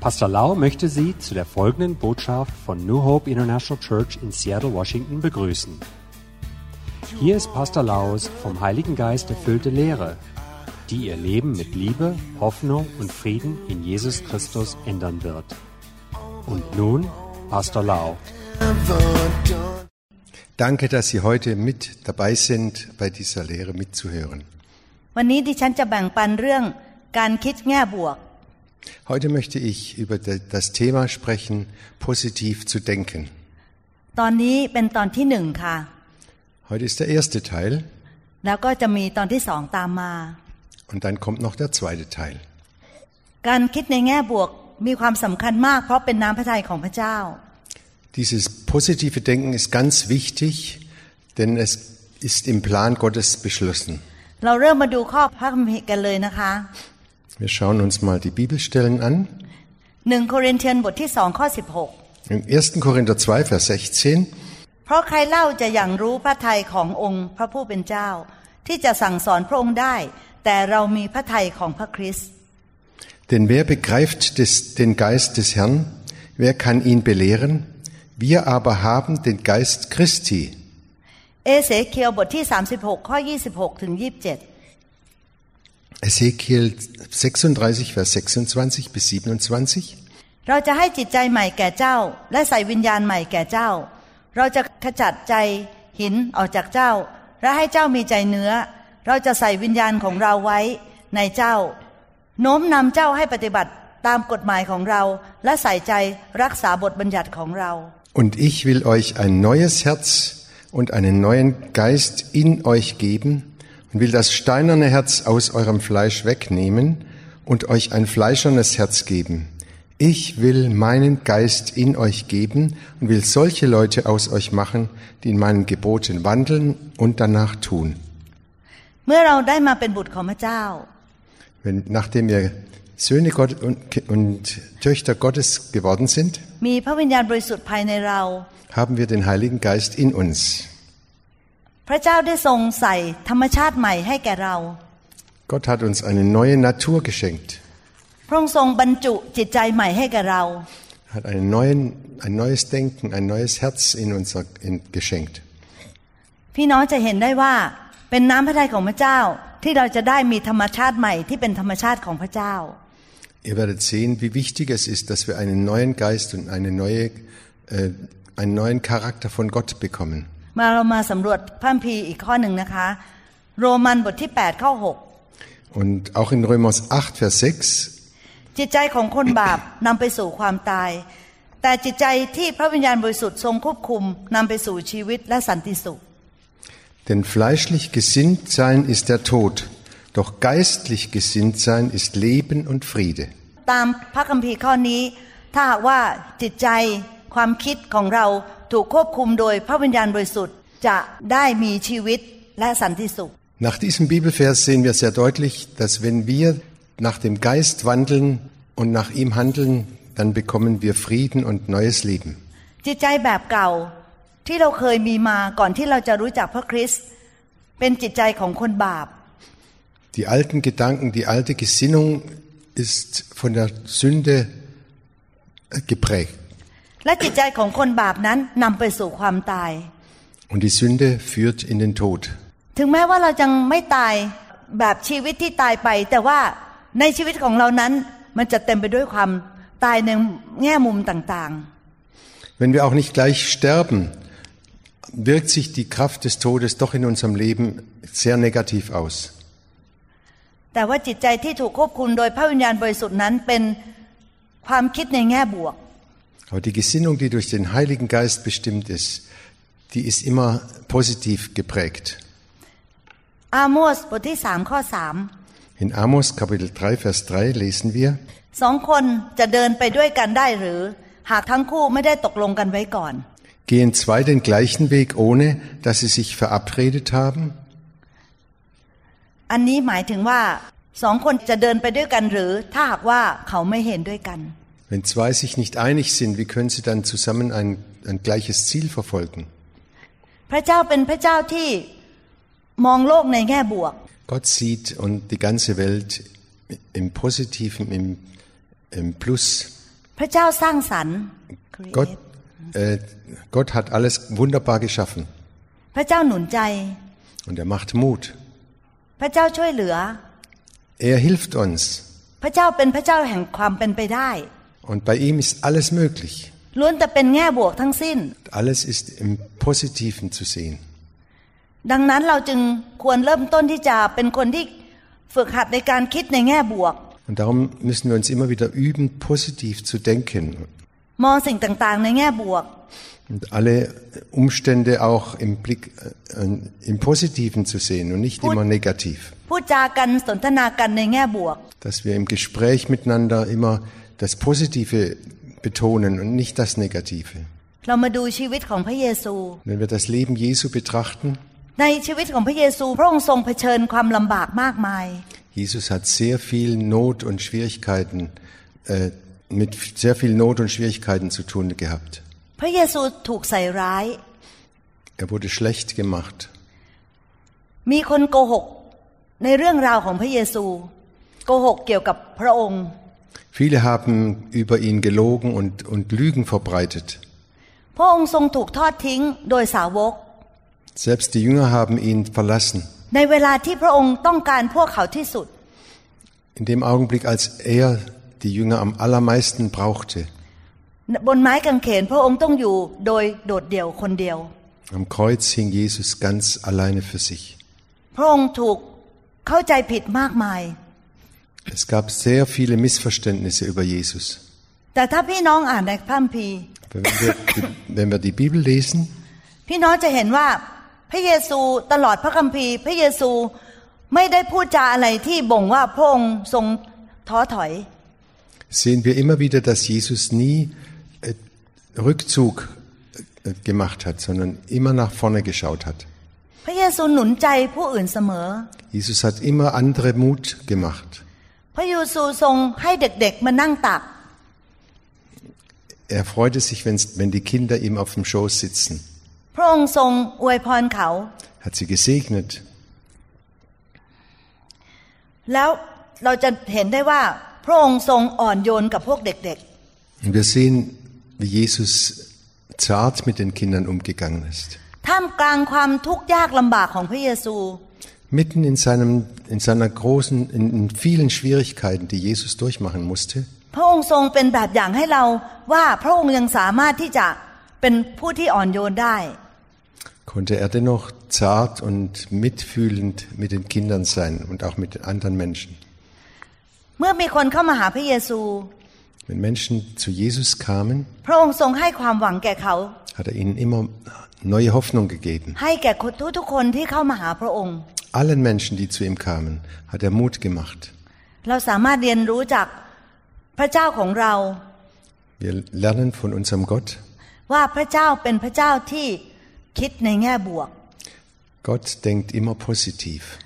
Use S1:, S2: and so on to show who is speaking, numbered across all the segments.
S1: Pastor Lau möchte Sie zu der folgenden Botschaft von New Hope International Church in Seattle, Washington begrüßen. Hier ist Pastor Laus vom Heiligen Geist erfüllte Lehre, die Ihr Leben mit Liebe, Hoffnung und Frieden in Jesus Christus ändern wird. Und nun Pastor Lau.
S2: Danke, dass Sie heute mit dabei sind, bei dieser Lehre mitzuhören.
S3: วันนี้ดิฉันจะแบ่งปันเรื่องการคิดแง่บวก
S2: Heute möchte ich über de- das Thema sprechen, positiv zu denken.
S3: ตอนนี้เป็นตอนที่หนึ่งค่ะ
S2: Heute ist der erste Teil
S3: แล้วก็จะมีตอนที่สองตามมา
S2: und dann kommt noch der zweite Teil.
S3: การคิดในแง่บวกมีความสำคัญมาก เพราะเป็นน้ำพระทัยของพระเจ้า
S2: Dieses positive Denken ist ganz wichtig, denn es ist im Plan Gottes beschlossen.
S3: เราเริ่มมาดูข้อพระคัมภีร์กันเลยนะคะ
S2: Wir schauen uns mal die Bibelstellen an.
S3: หนึ่งโครินเทียนบทที่สองข้อสิบหก
S2: Im 1. Korinther 2, Vers 16.
S3: เพราะใครเล่าจะอย่างรู้พระทัยขององค์พระผู้เป็นเจ้า ที่จะสั่งสอนพระองค์ได้ แต่เรามีพระทัยของพระคริสต์
S2: Denn wer begreift des, den Geist des Herrn? Wer kann ihn belehren? Wir aber haben den Geist Christi.
S3: เอเสเคียวบทที่ 36 ข้อ 26 ถึง 27
S2: Ezekiel 36, Vers 26 bis 27.
S3: เราจะให้จิตใจใหม่แก่เจ้า และใส่วิญญาณใหม่แก่เจ้า เราจะขจัดใจหินออกจากเจ้า และให้เจ้ามีใจเนื้อ เราจะใส่วิญญาณของเราไว้ในเจ้า โน้มนำเจ้าให้ปฏิบัติตามกฎหมายของเรา และใส่ใจรักษาบทบัญญัติของเรา
S2: Und ich will euch ein neues Herz und einen neuen Geist in euch geben und will das steinerne Herz aus eurem Fleisch wegnehmen und euch ein fleischernes Herz geben. Ich will meinen Geist in euch geben und will solche Leute aus euch machen, die in meinen Geboten wandeln und danach tun.
S3: เมื่อเราได้มาเป็นบุตรของพระเจ้า
S2: Wenn, nachdem wir Söhne Gott und, und Töchter Gottes geworden sind,
S3: มีพระวิญญาณบริสุทธิ์ภายในเรา
S2: haben wir den Heiligen Geist in uns.
S3: พระเจ้าได้ทรงใส่ธรรมชาติใหม่ให้แก่เรา
S2: Gott hat uns eine neue Natur geschenkt,
S3: พระองค์ทรงบรรจุจิตใจใหม่ให้แก่เรา
S2: hat einen neuen, ein neues Denken, ein neues Herz in uns in, geschenkt.
S3: พี่น้องจะเห็นได้ว่าเป็นน้ำพระทัยของพระเจ้า ที่เราจะได้มีธรรมชาติใหม่ที่เป็นธรรมชาติของพระเจ้า
S2: Ihr werdet sehen, wie wichtig es ist, dass wir einen neuen Geist und eine neue, äh, einen neuen Charakter von Gott bekommen.
S3: มาเรามาสำรวจพระคัมภีร์อีกข้อหนึ่งนะคะ โรมันบทที่ 8 ข้อ
S2: Und auch in Römers 8, Vers 6,
S3: 6จิตใจของคนบาปนำไปสู่ความตาย แต่จิตใจที่พระวิญญาณบริสุทธิ์ทรงควบคุมนำไปสู่ชีวิตและสันติสุข
S2: denn fleischlich gesinnt sein ist der Tod, doch geistlich gesinnt sein ist Leben und Friede.
S3: ตามพระคัมภีร์ข้อนี้ถ้าหากว่าจิตใจความคิดของเรา ถูกควบคุมโดยพระวิญญาณบริสุทธิ์จะได้มีชีวิตและสันติสุข
S2: Nach diesem Bibelvers sehen wir sehr deutlich, dass wenn wir nach dem Geist wandeln und nach ihm handeln, dann bekommen wir Frieden und neues Leben.
S3: จิตใจแบบเก่าที่เราเคยมีมาก่อนที่เราจะรู้จักพระคริสต์เป็นจิตใจของคนบาป
S2: Die alten Gedanken, die alte Gesinnung ist von der Sünde äh, geprägt.
S3: และจิตใจของคนบาปนั้นนำไปสู่ความตาย
S2: Und die Sünde führt in den Tod.
S3: ถึงแม้ว่าเราจะไม่ตายแบบชีวิตที่ตายไป แต่ว่าในชีวิตของเรานั้นมันจะเต็มไปด้วยความตายในแง่มุมต่าง
S2: Wenn wir auch nicht gleich sterben, wirkt sich die Kraft des Todes doch in unserem Leben sehr negativ aus.
S3: ๆแต่ว่าจิตใจที่ถูกควบคุมโดยพระวิญญาณบริสุทธิ์นั้นเป็นความคิดในแง่บวก
S2: Aber die Gesinnung, die durch den Heiligen Geist bestimmt ist, die ist immer positiv geprägt.
S3: อาโมสบทที่สามข้อสาม
S2: In Amos Kapitel 3, Vers 3 lesen wir,
S3: สองคนจะเดินไปด้วยกันได้หรือ หากทั้งคู่ไม่ได้ตกลงกันไว้ก่อน
S2: gehen zwei den gleichen Weg, ohne dass sie sich verabredet haben?
S3: อันนี้หมายถึงว่าสองคนจะเดินไปด้วยกันหรือ ถ้าหากว่าเขาไม่เห็นด้วยกัน
S2: Wenn zwei sich nicht einig sind, wie können sie dann zusammen ein, ein gleiches Ziel verfolgen?
S3: พระเจ้าเป็นพระเจ้าที่มองโลกในแง่บวก
S2: Gott sieht und die ganze Welt im Positiven, im, im Plus.
S3: พระเจ้าสร้างสรรค์
S2: Gott, äh, Gott hat alles wunderbar geschaffen
S3: พระเจ้าหนุนใจ
S2: und er macht Mut.
S3: พระเจ้าช่วยเหลือ
S2: Er hilft uns
S3: พระเจ้าเป็นพระเจ้าแห่งความเป็นไปได้
S2: und bei ihm ist alles möglich.
S3: ล้วนแต่เป็นแง่บวกทั้งสิ้น
S2: Alles ist im Positiven zu sehen.
S3: ดังนั้นเราจึงควรเริ่มต้นที่จะเป็นคนที่ฝึกหัดในการคิดในแง่บวก
S2: Und darum müssen wir uns immer wieder üben, positiv zu denken
S3: มองสิ่งต่างๆ ในแง่บวก
S2: und alle Umstände auch im Blick äh, im Positiven zu sehen und nicht immer negativ.
S3: พูดจากันสนทนากันในแง่บวก
S2: Dass wir im Gespräch miteinander immer das Positive betonen und nicht das Negative.
S3: เรามาดูชีวิตของพระเยซู
S2: Wenn wir das Leben Jesu betrachten,
S3: ในชีวิตของพระเยซู พระองค์ทรงเผชิญความลำบากมากมาย
S2: Jesus hat sehr viel Not und Schwierigkeiten, äh, mit sehr viel Not und Schwierigkeiten zu tun gehabt.
S3: พระเยซูถูกใส่ร้าย
S2: Er wurde schlecht gemacht.
S3: มีคนโกหกในเรื่องราวของพระเยซู โกหกเกี่ยวกับพระองค์
S2: Viele haben über ihn gelogen und, und Lügen verbreitet.
S3: พระองค์ทรงถูกทอดทิ้งโดยสาวก
S2: Selbst die Jünger haben ihn verlassen.
S3: ในเวลาที่พระองค์ต้องการพวกเขาที่สุด
S2: In dem Augenblick, als er die Jünger am allermeisten brauchte.
S3: บนไม้กางเขนพระองค์ต้องอยู่โดยโดดเดี่ยวคนเดียว
S2: Am Kreuz hing Jesus ganz alleine für sich.
S3: พระองค์ถูกเข้าใจผิดมากมาย
S2: Es gab sehr viele Missverständnisse über Jesus.
S3: แต่ถ้าพี่น้องอ่านในพระคัมภีร์
S2: Wenn wir, die, wenn wir die Bibel lesen,
S3: พี่น้องจะเห็นว่าพระเยซูตลอดพระคัมภีร์ พระเยซูไม่ได้พูดจาอะไรที่บ่งว่าพระองค์ทรงท้อถอย
S2: sehen wir immer wieder, dass Jesus nie äh, Rückzug äh, gemacht hat, sondern immer nach vorne geschaut hat.
S3: พระเยซูหนุนใจผู้อื่นเสมอ
S2: Jesus hat immer andere Mut gemacht.
S3: พระเยซูทรงให้เด็กๆมานั่งตัก
S2: Er freute sich, wenn's- wenn die Kinder ihm auf dem Schoß sitzen.
S3: พระองค์ทรงอวยพรเขา
S2: Hat sie gesegnet.
S3: แล้วเราจะเห็นได้ว่าพระองค์ทรงอ่อนโยนกับพวกเด็ก
S2: Und wir sehen, wie Jesus zart mit den Kindern umgegangen ist.
S3: ๆ ท่ามกลางความทุกข์ยากลำบากของพระเยซู
S2: Mitten in, seinem, in seiner großen, in, in vielen Schwierigkeiten, die Jesus durchmachen musste,
S3: พระองค์ทรงเป็นแบบอย่างให้เราว่าพระองค์ยังสามารถที่จะเป็นผู้ที่อ่อนโยนได้
S2: konnte er dennoch zart und mitfühlend mit den Kindern sein und auch mit den anderen Menschen.
S3: เมื่อมีคนเข้ามาหาพระเยซู
S2: Wenn Menschen zu Jesus kamen,
S3: พระองค์ทรงให้ความหวังแก่เขา
S2: hat er ihnen immer neue Hoffnung gegeben.
S3: ให้แก่คนทุกๆคนที่เข้ามาหาพระองค์
S2: Allen Menschen, die zu ihm kamen, hat er Mut gemacht. Wir lernen von unserem Gott, Gott denkt immer positiv.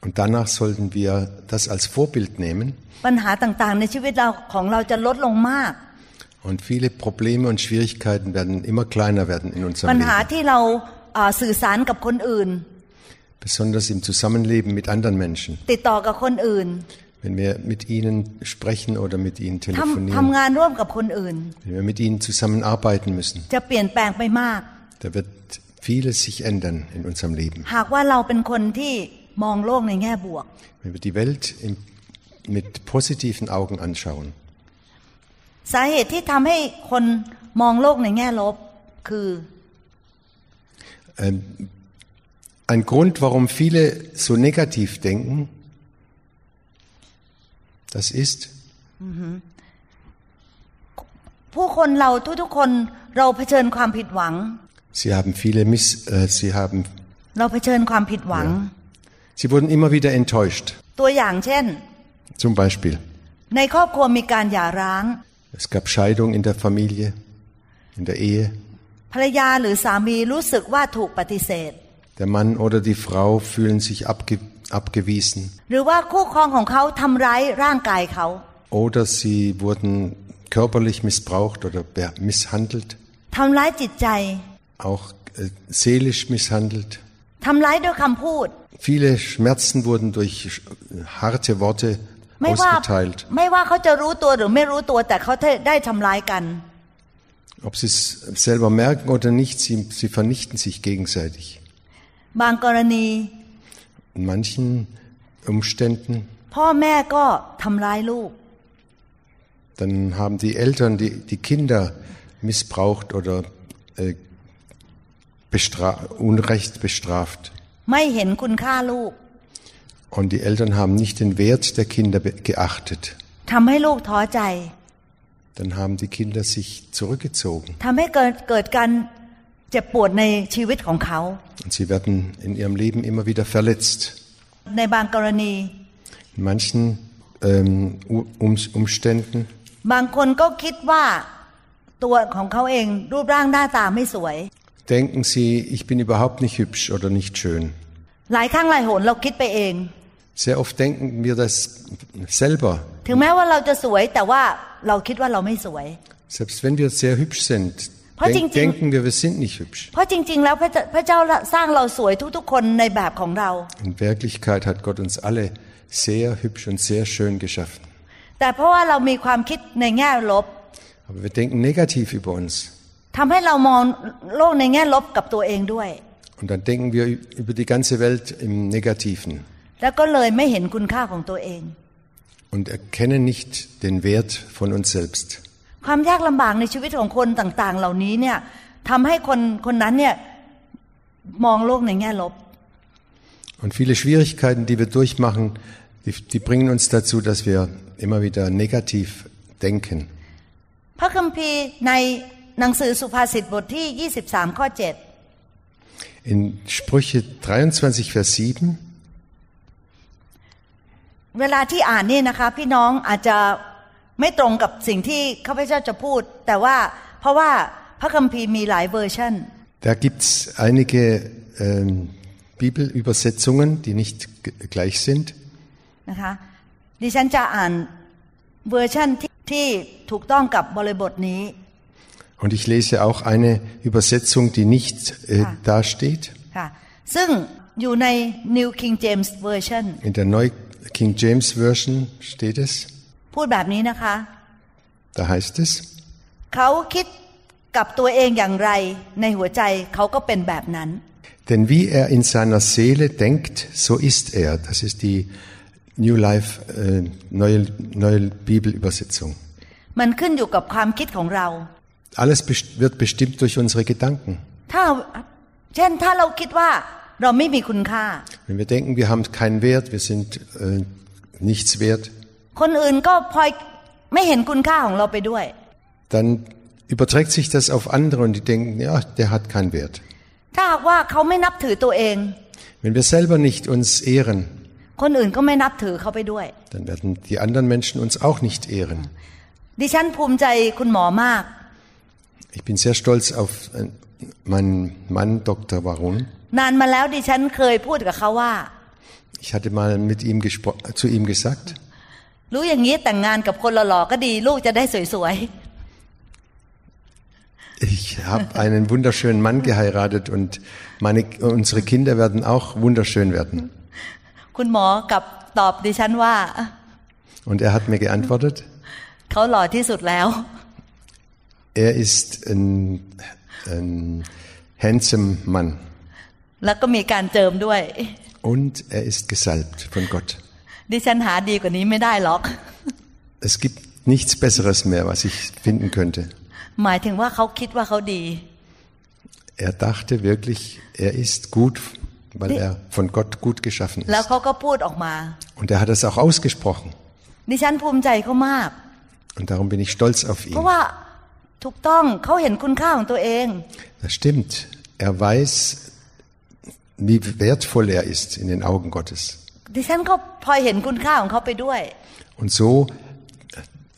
S2: Und danach sollten wir das als Vorbild nehmen. Und viele Probleme und Schwierigkeiten werden immer kleiner werden in unserem Leben.
S3: ที่เราเอ่อสื่อสารกับคนอื่น
S2: Besonders im Zusammenleben mit anderen Menschen.
S3: ติดต่อกับคนอื่น
S2: Wenn wir mit ihnen sprechen oder mit ihnen
S3: ทำ
S2: telefonieren.
S3: ทำงานร่วมกับคนอื่น
S2: Wenn wir mit ihnen zusammenarbeiten müssen,
S3: จะเปลี่ยนแปลงไปมาก
S2: da wird vieles sich ändern in unserem Leben.
S3: หากว่าเราเป็นคนที่มองโลกในแง่บวก
S2: Wenn wir die Welt im, mit positiven Augen anschauen.
S3: สาเหตุที่ทำให้คนมองโลกในแง่ลบ คือ
S2: Ähm, ein Grund, warum viele so negativ denken, das ist,
S3: ผู้คนเราทุกๆคนเราเผชิญความผิดหวัง
S2: sie haben viele Miss, äh, sie haben,
S3: เราเผชิญความผิดหวัง
S2: sie wurden immer wieder enttäuscht.
S3: ตัวอย่างเช่น
S2: Zum Beispiel,
S3: ในครอบครัวมีการหย่าร้าง
S2: es gab Scheidung in der Familie, in der Ehe.
S3: ภรรยาหรือสามีรู้สึกว่าถูกปฏิเสธ
S2: Der Mann oder die Frau fühlen sich abge, abgewiesen
S3: หรือว่าคู่ครองของเขาทำร้ายร่างกายเขา
S2: oder sie wurden körperlich missbraucht oder be- misshandelt,
S3: ทำร้ายจิตใจ
S2: auch äh, seelisch misshandelt.
S3: ทำร้ายด้วยคำพูด
S2: Viele Schmerzen wurden durch sch- harte Worte
S3: ไม่ว่า
S2: ausgeteilt.
S3: ไม่ว่าเขาจะรู้ตัวหรือไม่รู้ตัวแต่เขาได้ทำร้ายกัน
S2: Ob sie es selber merken oder nicht, sie, sie vernichten sich gegenseitig.
S3: บางกรณี
S2: In manchen Umständen,
S3: พ่อแม่ก็ทำร้ายลูก
S2: dann haben die Eltern die, die Kinder missbraucht oder äh, bestra Unrecht bestraft.
S3: ไม่เห็นคุณค่าลูก
S2: Und die Eltern haben nicht den Wert der Kinder be- geachtet.
S3: ทำให้ลูกท้อใจ
S2: Dann haben die Kinder sich zurückgezogen.
S3: ทำให้เกิดเกิดการเจ็บปวดในชีวิตของเขา
S2: Und sie werden in ihrem Leben immer wieder verletzt.
S3: ในบางกรณี
S2: In manchen ähm, U- um Umständen
S3: บางคนก็คิดว่าตัวของเขาเองรูปร่างหน้าตาไม่สวย
S2: denken sie, ich bin überhaupt nicht hübsch oder nicht schön.
S3: หลายครั้งหลายหนเราคิดไปเอง
S2: Sehr oft denken wir das selber.
S3: ถึงแม้ว่าเราจะสวยแต่ว่าเราคิดว่าเราไม่สวย
S2: Selbst wenn wir sehr hübsch sind,
S3: Weil
S2: denk,
S3: Ding- Ding-
S2: denken wir, wir sind nicht hübsch.
S3: เพราะจริง ๆ แล้วพระเจ้าพระเจ้าสร้างเราสวยทุกๆ คนในแบบของเรา
S2: In Wirklichkeit hat Gott uns alle sehr hübsch und sehr schön geschaffen.
S3: แต่เพราะว่าเรามีความคิดในแง่ลบ
S2: Aber wir denken negativ über uns.
S3: ทำให้เรามองโลกในแง่ลบกับตัวเองด้วย
S2: Und dann denken wir über die ganze Welt im Negativen
S3: แล้วก็เลยไม่เห็นคุณค่าของตัวเอง
S2: und erkennen nicht den Wert von uns selbst.
S3: ความยากลำบากในชีวิตของคนต่างๆ เหล่านี้เนี่ยทำให้คนคนนั้นเนี่ยมองโลกในแง่ลบ
S2: Und viele Schwierigkeiten, die wir durchmachen, die, die bringen uns dazu, dass wir immer wieder negativ denken.
S3: พระคัมภีร์ในหนังสือสุภาษิตบทที่ 23 ข้อ
S2: In Sprüche 23, Vers 7,
S3: 7 เวลาที่อ่านนี่นะคะ พี่น้องอาจจะไม่ตรงกับสิ่งที่ข้าพเจ้าจะพูด แต่ว่าเพราะว่าพระคัมภีร์มีหลายเวอร์ชัน
S2: da gibt's einige ähm, Bibelübersetzungen, die nicht g- gleich sind.
S3: นะคะดิฉันจะอ่านเวอร์ชันที่ที่ถูกต้องกับบริบทนี้
S2: Und ich lese auch eine Übersetzung, die nicht äh,
S3: Ah.
S2: dasteht.
S3: ค่ะซึ่งอยู่ใน New King James Version
S2: In der Neu King James Version steht es.
S3: พูดแบบนี้นะคะ
S2: Da heißt es,
S3: เขาคิดกับตัวเองอย่างไรในหัวใจเขาก็เป็นแบบนั้น
S2: denn wie er in seiner Seele denkt, so ist er. Das ist die New Life äh, neue, neue Bibelübersetzung.
S3: มันขึ้นอยู่กับความคิดของเรา
S2: Alles best wird bestimmt durch unsere Gedanken.
S3: ถ้าเช่นถ้าเราคิดว่า เราไม่มีคุณค่า
S2: Wenn wir denken, wir haben keinen Wert, wir sind äh, nichts wert,
S3: คนอื่นก็พลอยไม่เห็นคุณค่าของเราไปด้วย
S2: dann überträgt sich das auf andere und die denken, ja, der hat keinen Wert.
S3: ถ้าหากว่าเขาไม่นับถือตัวเอง
S2: Wenn wir selber nicht uns ehren,
S3: คนอื่นก็ไม่นับถือเขาไปด้วย
S2: dann werden die anderen Menschen uns auch nicht ehren.
S3: ดิฉันภูมิใจคุณหมอมาก
S2: Ich bin sehr stolz auf äh, meinen Mann, Dr. Warun.
S3: นานมาแล้วดิฉันเคยพูดกับเขาว่า
S2: Ich hatte mal mit ihm gespro- zu ihm gesagt,
S3: รู้อย่างนี้แต่งงานกับคนหล่อๆก็ดี ลูกจะได้สวย
S2: ich habe einen wunderschönen Mann geheiratet und meine, unsere Kinder werden auch wunderschön werden.
S3: ๆ คุณหมอกลับตอบดิฉันว่า
S2: Und er hat mir geantwortet,
S3: เขาหล่อที่สุดแล้ว
S2: er ist ein, ein handsome Mann. Und er ist gesalbt von Gott. Es gibt nichts Besseres mehr, was ich finden könnte. Er dachte wirklich, er ist gut, weil er von Gott gut geschaffen ist. Und er hat es auch ausgesprochen. Und darum bin ich stolz auf ihn.
S3: ว่าถูกต้องเขาเห็นคุณค่าของตัวเอง
S2: Das stimmt. Er weiß, wie wertvoll er ist in den Augen Gottes.
S3: ดิฉันก็พลอยเห็นคุณค่าของเขาไปด้วย
S2: Und so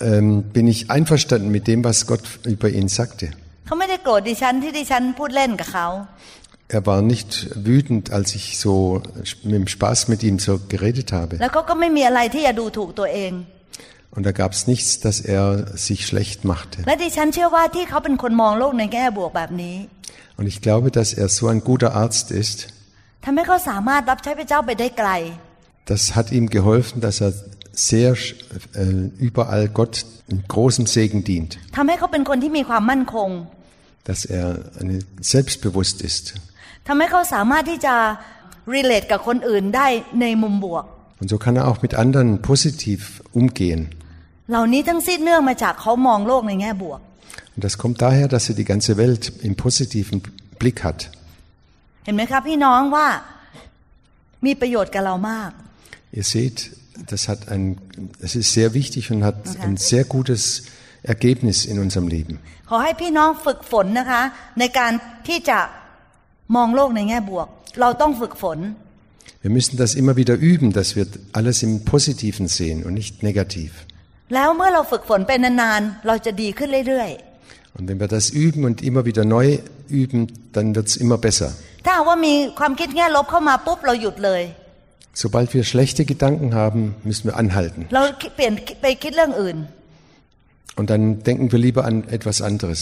S2: ähm, bin ich einverstanden mit dem, was Gott über ihn sagte.
S3: เขาไม่ได้โกรธดิฉันที่ดิฉันพูดเล่นกับเขา
S2: Er war nicht wütend, als ich so mit dem Spaß mit ihm so geredet habe. Und da gab es nichts, dass er sich schlecht machte. Und ich glaube, dass er so ein guter Arzt ist. Das hat ihm geholfen, dass er sehr äh, überall Gott in großem Segen dient. Dass er eine, selbstbewusst ist. Und so kann er auch mit anderen positiv umgehen.
S3: เหล่านี้ทั้งสิ้นเนื่องมาจากเขามองโลกในแง่บวก
S2: Und das kommt daher, dass er die ganze Welt im positiven Blick hat.
S3: เห็นไหมครับพี่น้องว่ามีประโยชน์กับเรามาก
S2: Ihr seht, das hat ein, es ist sehr wichtig und hat ein sehr gutes Ergebnis in unserem Leben.
S3: ขอให้พี่น้องฝึกฝนนะคะ ในการที่จะมองโลกในแง่บวก เราต้องฝึกฝน
S2: Wir müssen das immer wieder üben, dass wir alles im Positiven sehen und nicht negativ.
S3: แล้วเมื่อเราฝึกฝนไปนานๆ เราจะดีขึ้นเรื่อย
S2: Und wenn wir das üben und immer wieder neu üben, dann wird es immer besser.
S3: ๆ ถ้าหากว่ามีความคิดแง่ลบเข้ามาปุ๊บเราหยุดเลย
S2: Sobald wir schlechte Gedanken haben, müssen wir anhalten.
S3: เราเปลี่ยนไปคิดเรื่องอื่น
S2: Und dann denken wir lieber an etwas anderes.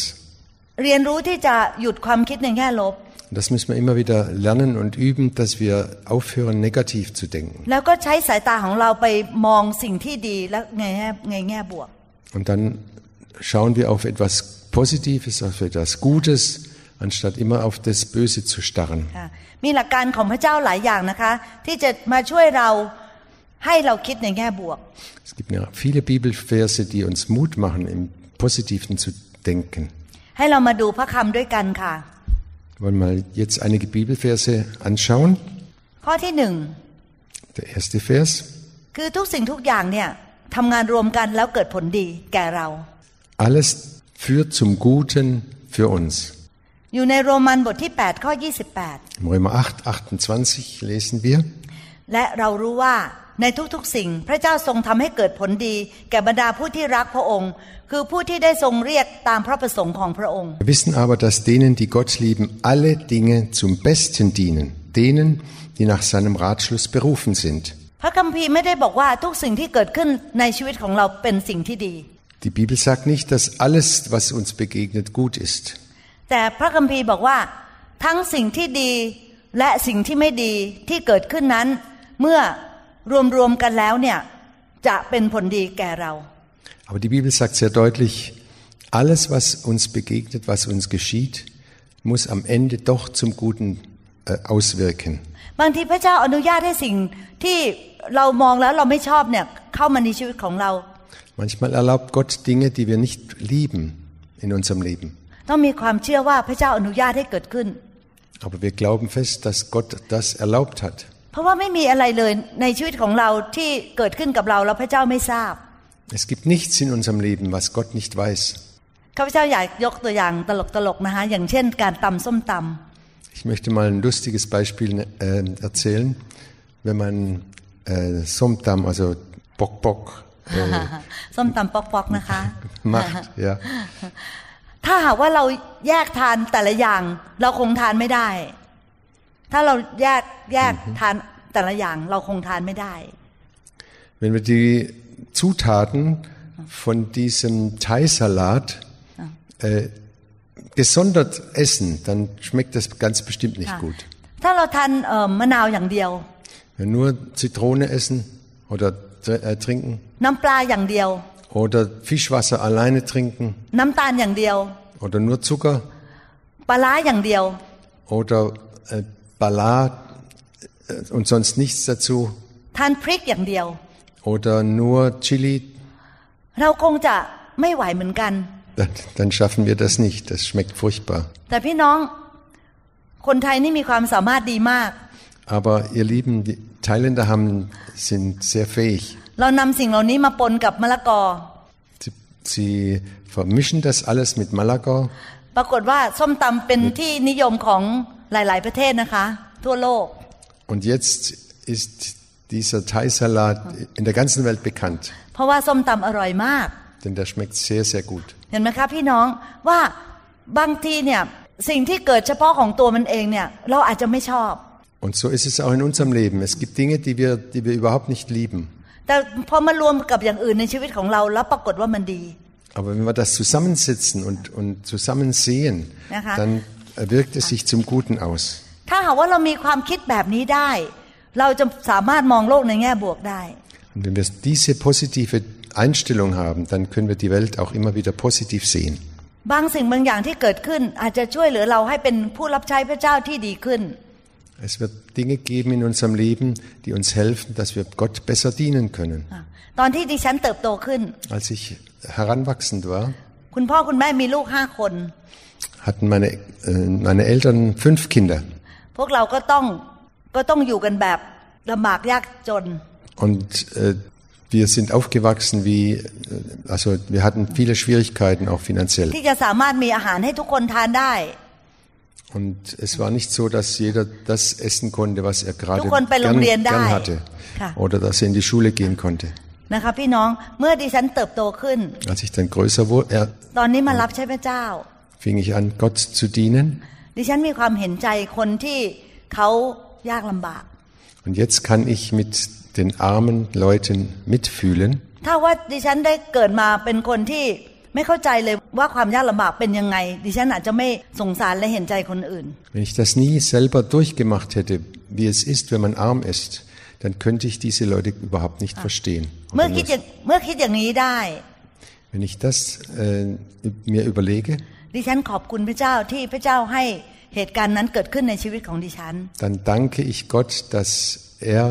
S3: เรียนรู้ที่จะหยุดความคิดในแง่ลบ
S2: Und das müssen wir immer wieder lernen und üben, dass wir aufhören, negativ zu denken.
S3: แล้วก็ใช้สายตาของเราไปมองสิ่งที่ดีและในแง่ในแง่บวก
S2: Und dann schauen wir auf etwas Positives, auf etwas Gutes, anstatt immer auf das Böse zu starren.
S3: ค่ะมีหลักการของพระเจ้าหลายอย่างนะคะ ที่จะมาช่วยเราให้เราคิดในแง่บวก
S2: Es gibt ja viele Bibelverse, die uns Mut machen, im Positiven zu denken.
S3: ให้เรามาดูพระคำด้วยกันค่ะ
S2: Wir wollen mal jetzt einige Bibelverse anschauen.
S3: ข้อที่หนึ่ง
S2: Der erste Vers.
S3: คือทุกสิ่งทุกอย่างเนี่ยทำงานรวมกันแล้วเกิดผลดีแก่เรา
S2: Alles führt zum Guten für uns.
S3: อยู่ในโรมันบทที่ 8 ข้อ
S2: Im Römer 8, 28 lesen wir.
S3: 28 และเรารู้ว่า ในทุกๆสิ่ง พระเจ้าทรงทำให้เกิดผลดี แก่บรรดาผู้ที่รักพระองค์ คือผู้ที่ได้ทรงเรียกตามพระประสงค์ของพระองค์
S2: Wir wissen aber, dass denen, die Gott lieben, alle Dinge zum Besten dienen. Denen, die nach seinem Ratschluss berufen sind.
S3: พระคัมภีร์ไม่ได้บอกว่าทุกสิ่งที่เกิดขึ้นในชีวิตของเราเป็นสิ่งที่ดี
S2: Die Bibel sagt nicht, dass alles, was uns begegnet, gut ist.
S3: แต่พระคัมภีร์บอกว่า ทั้งสิ่งที่ดีและสิ่งที่ไม่ดีที่เกิดขึ้นนั้น เมื่อ รวมๆกันแล้วเนี่ยจะเป็นผลดีแก่เรา
S2: Aber die Bibel sagt sehr deutlich, alles, was uns begegnet, was uns geschieht, muss am Ende doch zum Guten äh, auswirken.
S3: บางทีพระเจ้าอนุญาตให้สิ่งที่เรามองแล้วเราไม่ชอบเนี่ยเข้ามาในชีวิตของเรา
S2: Manchmal erlaubt Gott Dinge, die wir nicht lieben in unserem Leben.
S3: ต้องมีความเชื่อว่าพระเจ้าอนุญาตให้เกิดขึ้น
S2: Aber wir glauben fest, dass Gott das erlaubt hat.
S3: เพราะว่าไม่มีอะไรเลยในชีวิตของเราที่เกิดขึ้นกับเราแล้วพระเจ้าไม่ทราบ
S2: Es gibt nichts in unserem Leben, was Gott nicht weiß.
S3: ข้าพเจ้าอยากยกตัวอย่างตลกๆนะคะอย่างเช่นการตำส้มตำ
S2: Ich möchte mal ein lustiges Beispiel äh, erzählen. Wenn man äh, Somtam, also Bok Bok, äh,
S3: ส้มตำปอกๆนะคะ
S2: macht, ja,
S3: ถ้าหากว่าเราแยกทานแต่ละอย่างเราคงทานไม่ได้ ถ้าเราแยกแยกทานแต่ละอย่างเราคงทานไม่ได้
S2: wenn wir die Zutaten von diesem Thai-Salat äh, gesondert essen, dann schmeckt das ganz bestimmt nicht gut.
S3: ถ้าเราทานเอ่อมะนาวอย่างเดียว
S2: Wenn wir nur Zitrone essen oder tr- äh, trinken
S3: น้ำปลาอย่างเดียว
S2: oder Fischwasser alleine trinken
S3: น้ำตาลอย่างเดียว
S2: oder nur Zucker
S3: ปลาร้าอย่างเดียว
S2: oder äh, Bala äh, und sonst nichts dazu
S3: ทานพริกอย่างเดียว
S2: oder nur Chili,
S3: เราคงจะไม่ไหวเหมือนกัน
S2: dann, dann schaffen wir das nicht. Das schmeckt furchtbar.
S3: แต่พี่น้องคนไทยนี่มีความสามารถดีมาก
S2: Aber ihr Lieben, die Thailänder haben, sind sehr fähig.
S3: เรานำสิ่งเหล่านี้มาปนกับมะละกอ
S2: Sie, sie vermischen das alles mit Malaga
S3: ปรากฏว่าส้มตำเป็นที่นิยมของ หลาย ๆ ประเทศนะคะ ทั่วโลก
S2: und jetzt ist dieser Thai-Salat in der ganzen Welt bekannt,
S3: เพราะว่าส้มตำอร่อยมาก
S2: denn der schmeckt sehr, sehr gut.
S3: เห็นไหมคะพี่น้องว่าบางทีเนี่ยสิ่งที่เกิดเฉพาะของตัวมันเองเนี่ยเราอาจจะไม่ชอบ
S2: Und so ist es auch in unserem Leben. Es gibt Dinge, die wir, die wir überhaupt nicht lieben.
S3: แต่พอมารวมกับอย่างอื่นในชีวิตของเรา แล้วปรากฏว่ามันดี
S2: Aber wenn wir das zusammensetzen und, und zusammen sehen,
S3: Aha.
S2: dann wirkt es sich zum Guten aus.
S3: ถ้าหากว่าเรามีความคิดแบบนี้ได้ เราจะสามารถมองโลกในแง่บวกได้
S2: Und wenn wir diese positive Einstellung haben, dann können wir die Welt auch immer wieder positiv sehen.
S3: บางสิ่งบางอย่างที่เกิดขึ้น อาจจะช่วยเหลือเราให้เป็นผู้รับใช้พระเจ้าที่ดีขึ้น
S2: Es wird Dinge geben in unserem Leben, die uns helfen, dass wir Gott besser dienen können.
S3: ตอนที่ดิฉันเติบโตขึ้น
S2: Als ich heranwachsend war,
S3: คุณพ่อคุณแม่มีลูกห้าคน
S2: hatten meine, äh, meine Eltern fünf Kinder.
S3: พวกเราก็ต้องก็ต้องอยู่กันแบบลำบากยากจน
S2: Und äh, wir sind aufgewachsen wie, äh, also wir hatten viele Schwierigkeiten, auch finanziell.
S3: ที่จะสามารถมีอาหารให้ทุกคนทานได้
S2: Und es war nicht so, dass jeder das essen konnte, was er gerade
S3: ทุกคนไปโรง
S2: gern,
S3: เรียนได้
S2: gern hatte.
S3: ค่ะ
S2: Oder dass er in die Schule gehen konnte.
S3: นะคะพี่น้องเมื่อดิฉันเติบโตขึ้น
S2: Als ich dann größer wurde, er,
S3: ตอนนี้มารับใช้พระเจ้า
S2: fing ich an, Gott zu dienen.
S3: ดิฉันมีความเห็นใจคนที่เขายากลำบาก
S2: Und jetzt kann ich mit den armen Leuten mitfühlen.
S3: ถ้าว่าดิฉันได้เกิดมาเป็นคนที่ไม่เข้าใจเลยว่าความยากลำบากเป็นยังไง ดิฉันอาจจะไม่สงสารและเห็นใจคนอื่น
S2: Wenn ich das nie selber durchgemacht hätte, wie es ist, wenn man arm ist, dann könnte ich diese Leute überhaupt nicht verstehen.
S3: เมื่อ
S2: Oder
S3: คิด
S2: nur-
S3: อย่างเมื่อคิดอย่างนี้ได้
S2: Wenn ich das äh, mir überlege,
S3: ดิฉันขอบคุณพระเจ้าที่พระเจ้าให้เหตุการณ์นั้นเกิดขึ้นในชีวิตของดิฉัน
S2: dann danke ich Gott dass er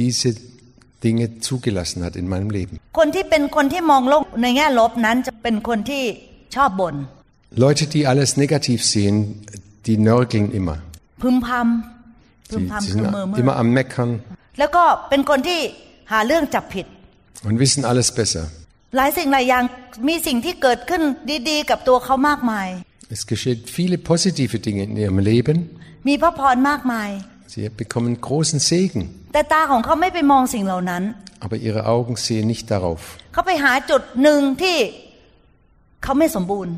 S2: diese Dinge zugelassen hat in meinem Leben.
S3: คนที่เป็นคนที่มองโลกในแง่ลบนั้นจะเป็นคนที่ชอบบ่น
S2: Leute die alles negativ sehen die nörgeln immer.
S3: Die
S2: sind immer am meckern.
S3: แล้วก็เป็นคนที่หาเรื่องจับผิด
S2: und wissen alles besser.
S3: หลายสิ่งหลายอย่างมีสิ่งที่เกิดขึ้นดีๆ กับตัวเขามากมาย
S2: Es geschehen viele positive Dinge in ihrem Leben.
S3: มีพระพรมากมาย
S2: Sie bekommen großen Segen,
S3: แต่ตาของเขาไม่ไปมองสิ่งเหล่านั้น
S2: aber ihre Augen sehen nicht darauf.
S3: เขาไปหาจุดหนึ่งที่เขาไม่สมบูรณ์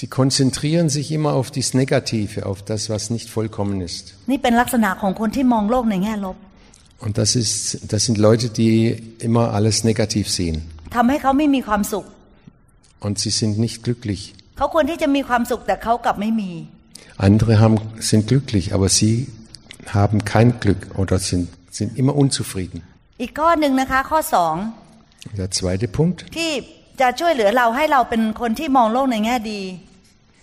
S2: Sie konzentrieren sich immer auf das Negative, auf das, was nicht vollkommen ist.
S3: นี่เป็นลักษณะของคนที่มองโลกในแง่ลบ
S2: Und das, ist, das sind Leute, die immer alles negativ sehen.
S3: ทำให้เขาไม่มีความสุข
S2: Und sie sind nicht glücklich.
S3: เขาควรที่จะมีความสุขแต่เขากลับไม่มี
S2: Andere haben, sind glücklich, aber sie haben kein Glück oder sind, sind immer unzufrieden.
S3: อีกข้อหนึ่งนะคะ ข้อสอง
S2: Der zweite Punkt,
S3: ที่จะช่วยเหลือเราให้เราเป็นคนที่มองโลกในแง่ดี